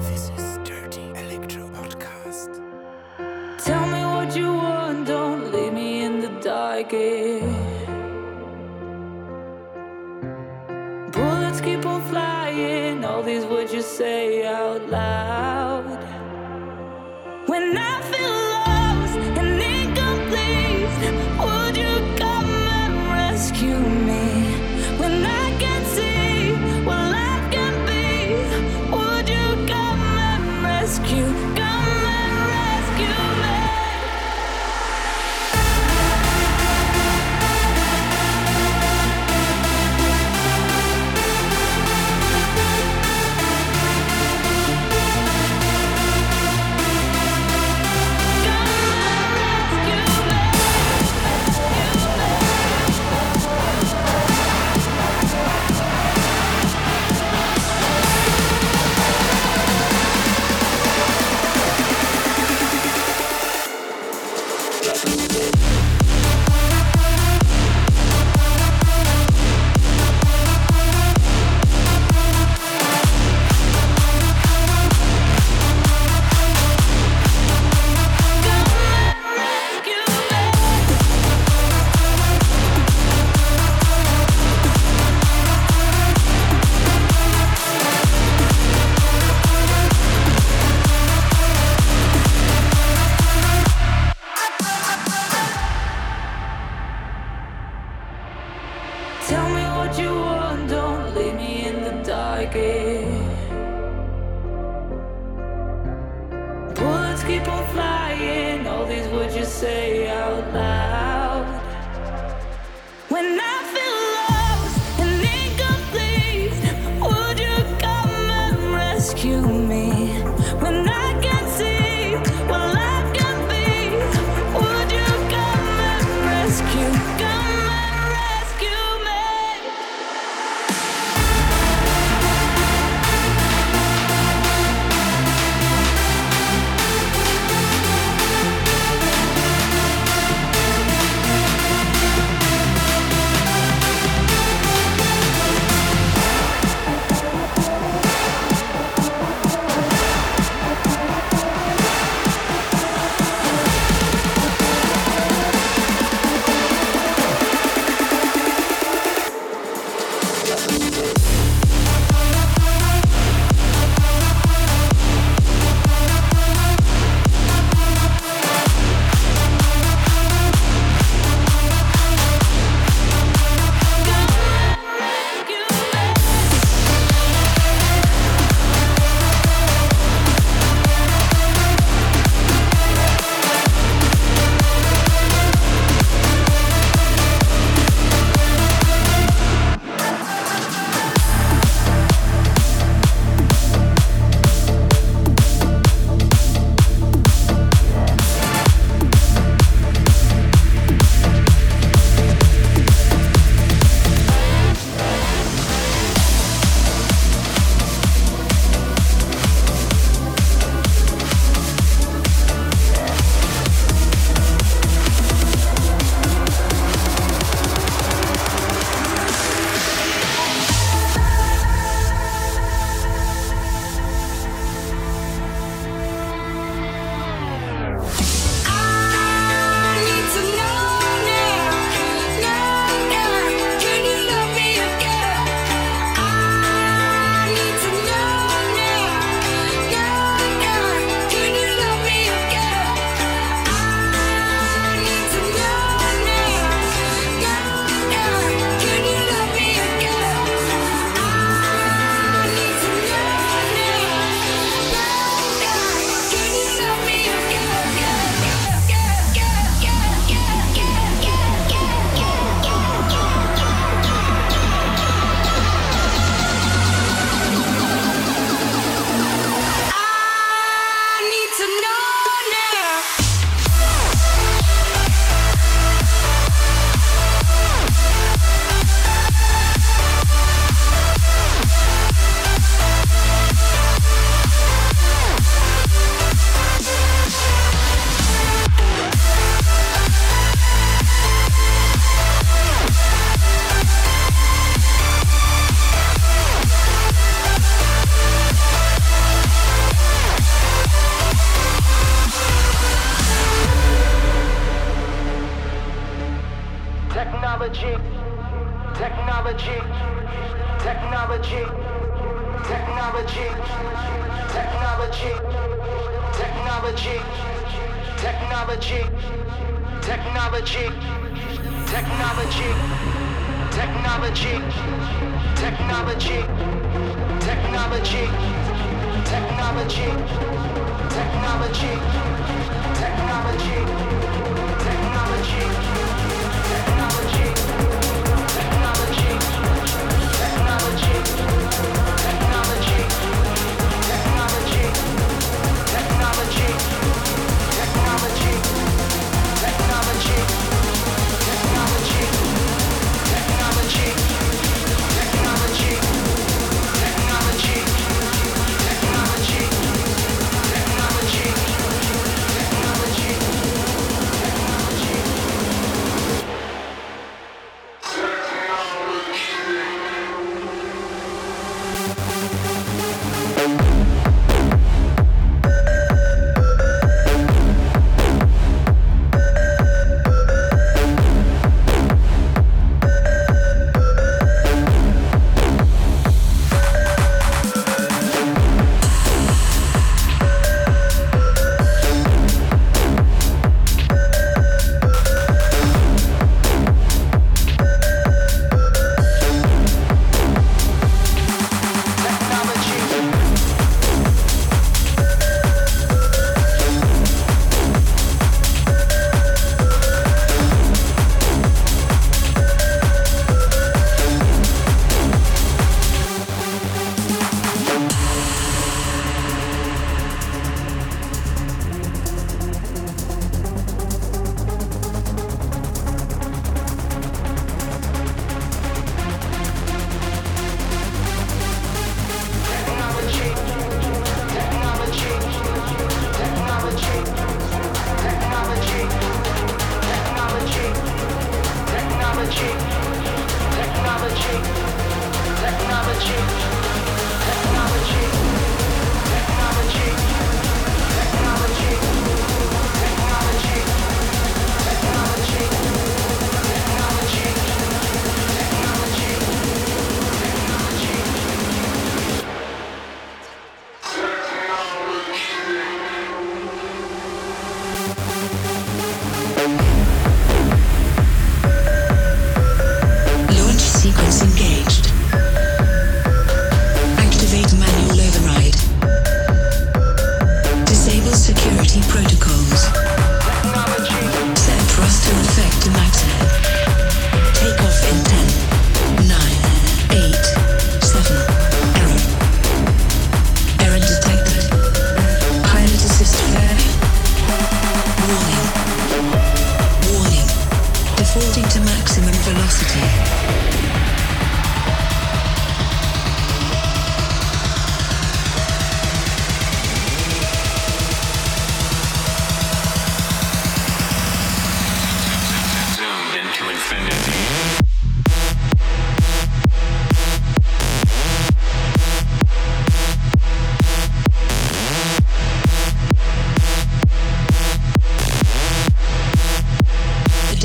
This is Dirty Electro Podcast. Tell me what you want, don't leave me in the dark. again. Bullets keep on flying, all these words you say. like it. Bullets keep on flying, all these words you say. Technology, technology, technology, technology, technology, technology, technology, technology, technology, technology.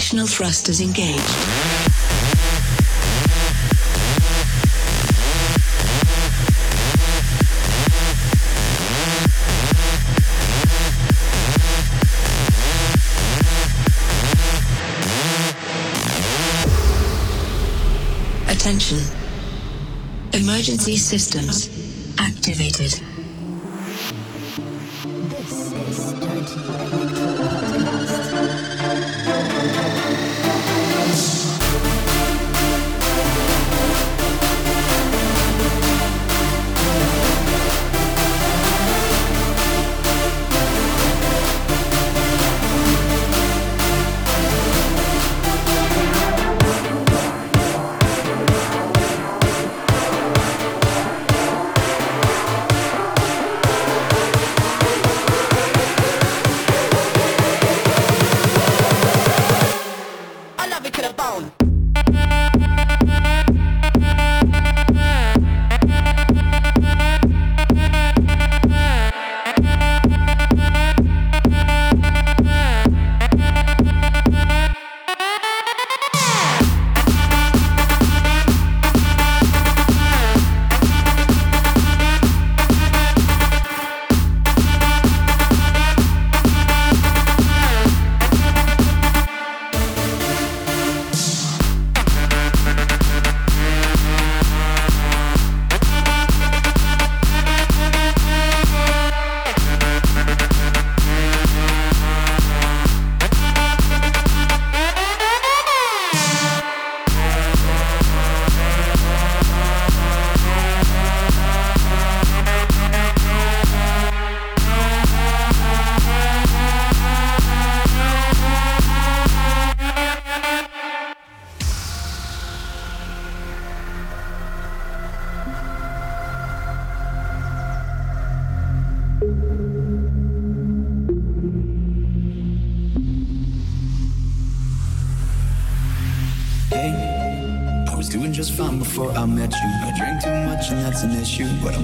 Thrusters engaged. Attention. Emergency systems activated.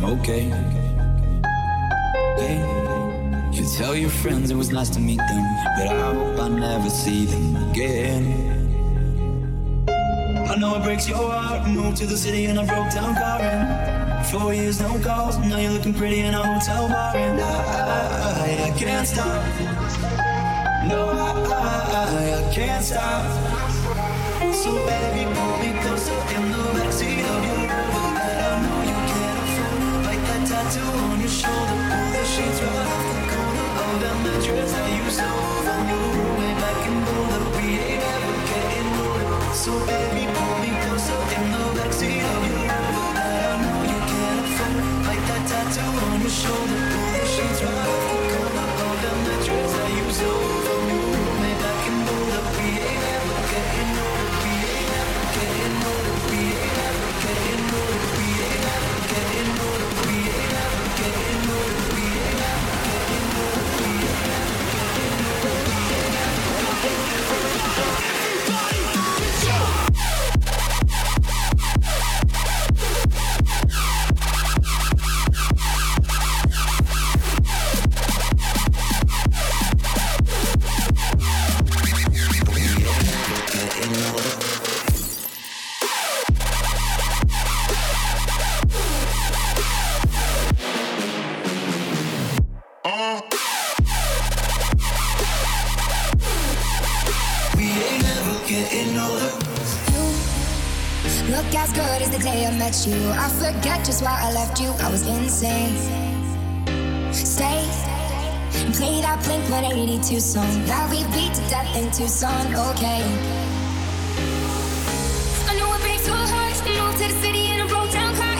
Okay. Hey, you tell your friends it was nice to meet them, but I hope I never see them again. I know it breaks your heart. Moved to the city and I broke down car and four years no calls. Now you're looking pretty in a hotel bar and I, I, I can't stop. No, I, I, I can't stop. So baby, pull me closer in the So baby, forget just why I left you. I was insane. Stay and play that Blink 182 song that we beat to death in Tucson. Okay. I know it breaks your heart. Moved to the city in a broke down car.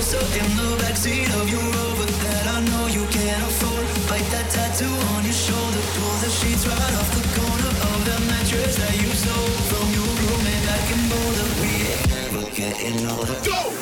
So in the backseat of your tattoo on your shoulder, pull the sheets right off the corner of the mattress that you stole from your roommate back in Boulder. We ain't never getting older. Go!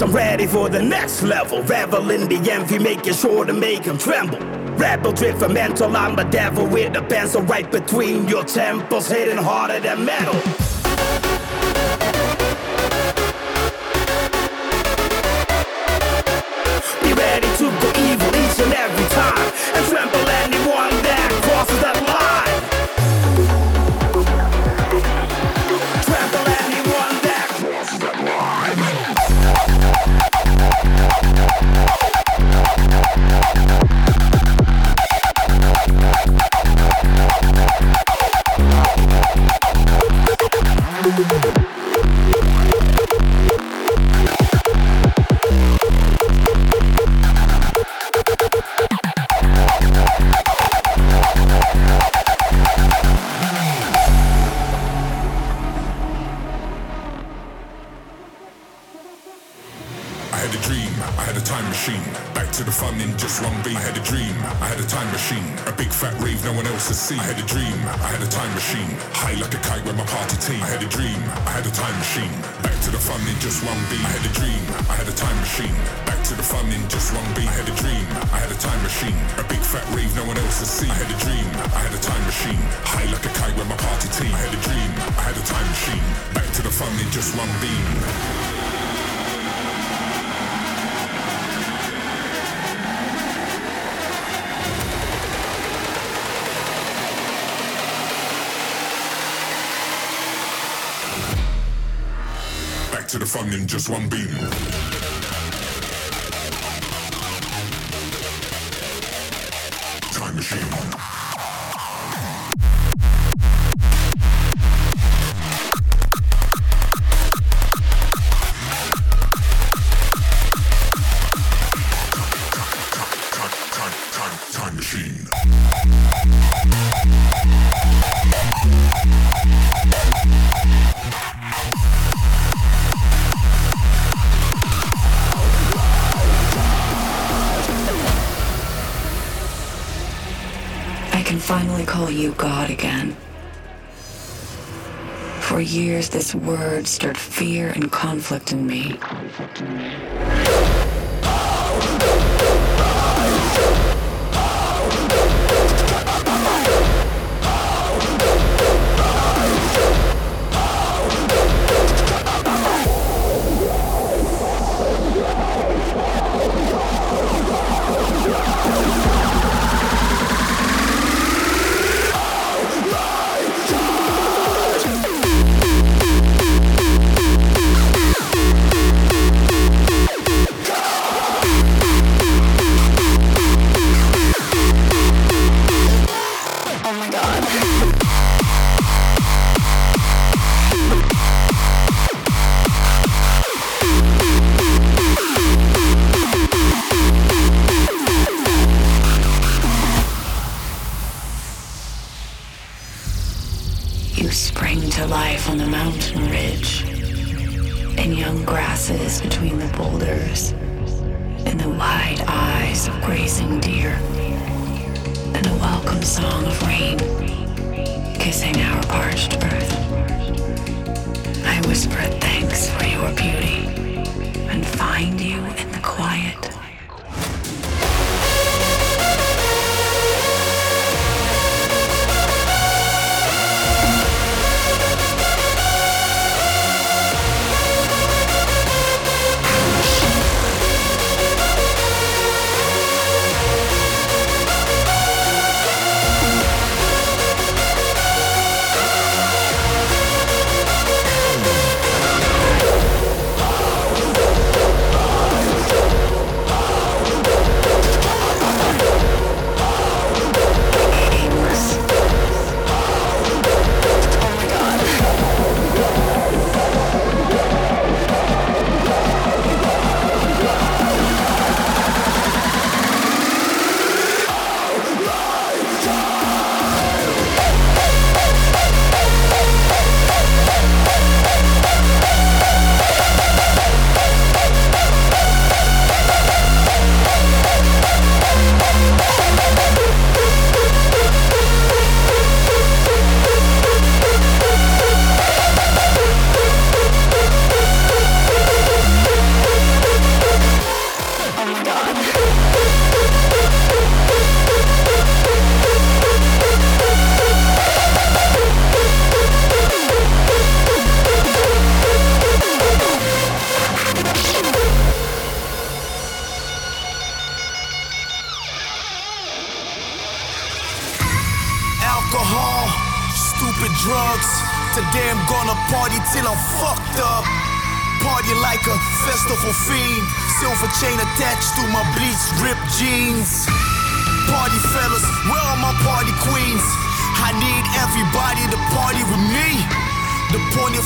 I'm ready for the next level. Revel in the envy, making sure to make them tremble. Rebel driven mental, I'm a devil with a pencil right between your temples, hitting harder than metal. Kite with my party team. I had a dream, I had a time machine. Back to the fun in just one beat. I had a dream, I had a time machine. Back to the fun in just one beat. I had a dream, I had a time machine. A big fat rave no one else has seen. I had a dream, I had a time machine. High like a kite with my party team. I had a dream, I had a time machine. Back to the fun in just one beam. To the fun in just one beam. Time machine, time machine. Finally call you God again. For years, this word stirred fear and conflict in me. Oh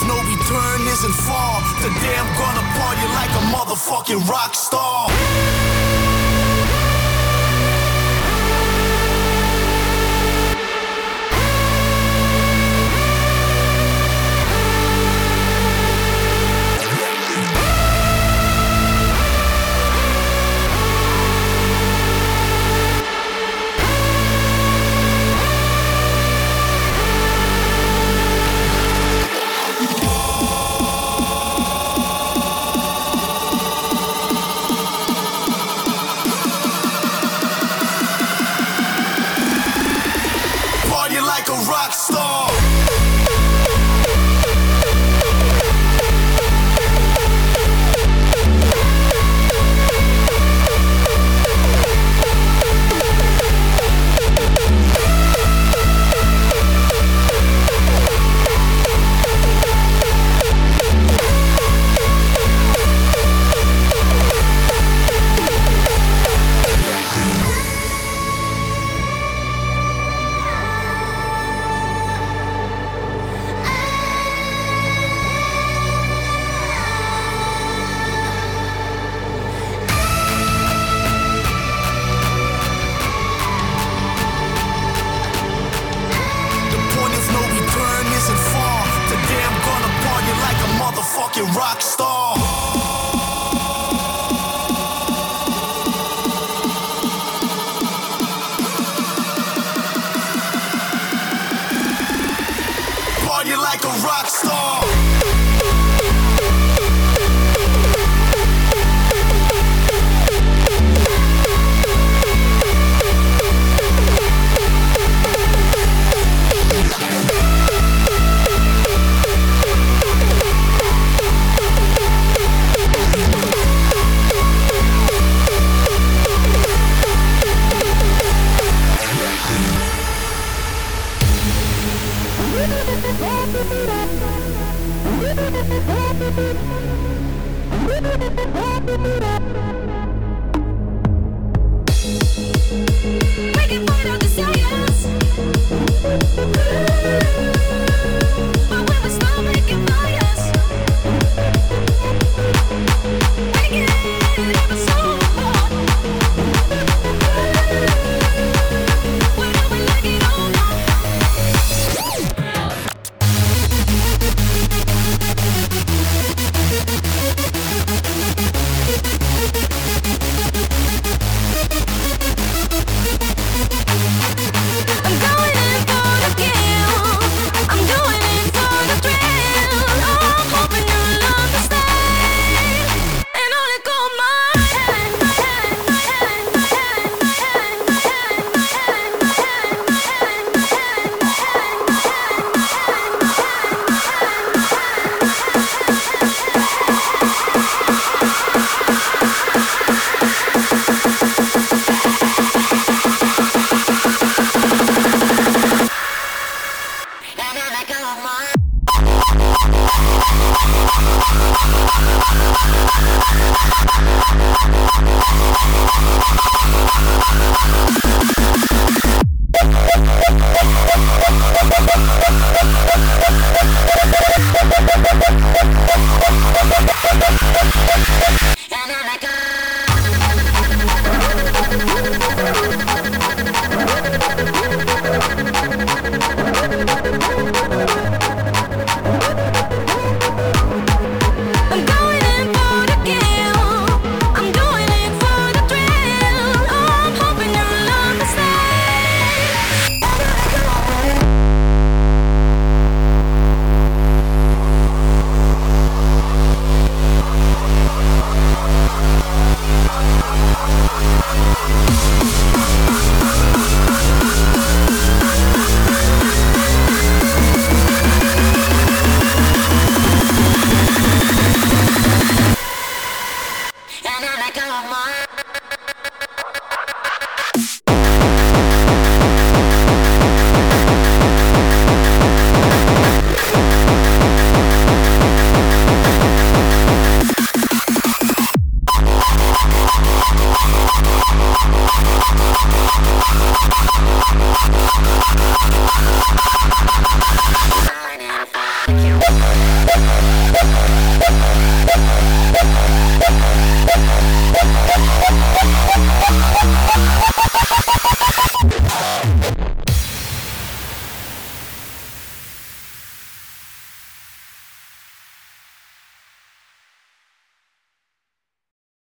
no return isn't far. The damn gonna party like a motherfucking rock star.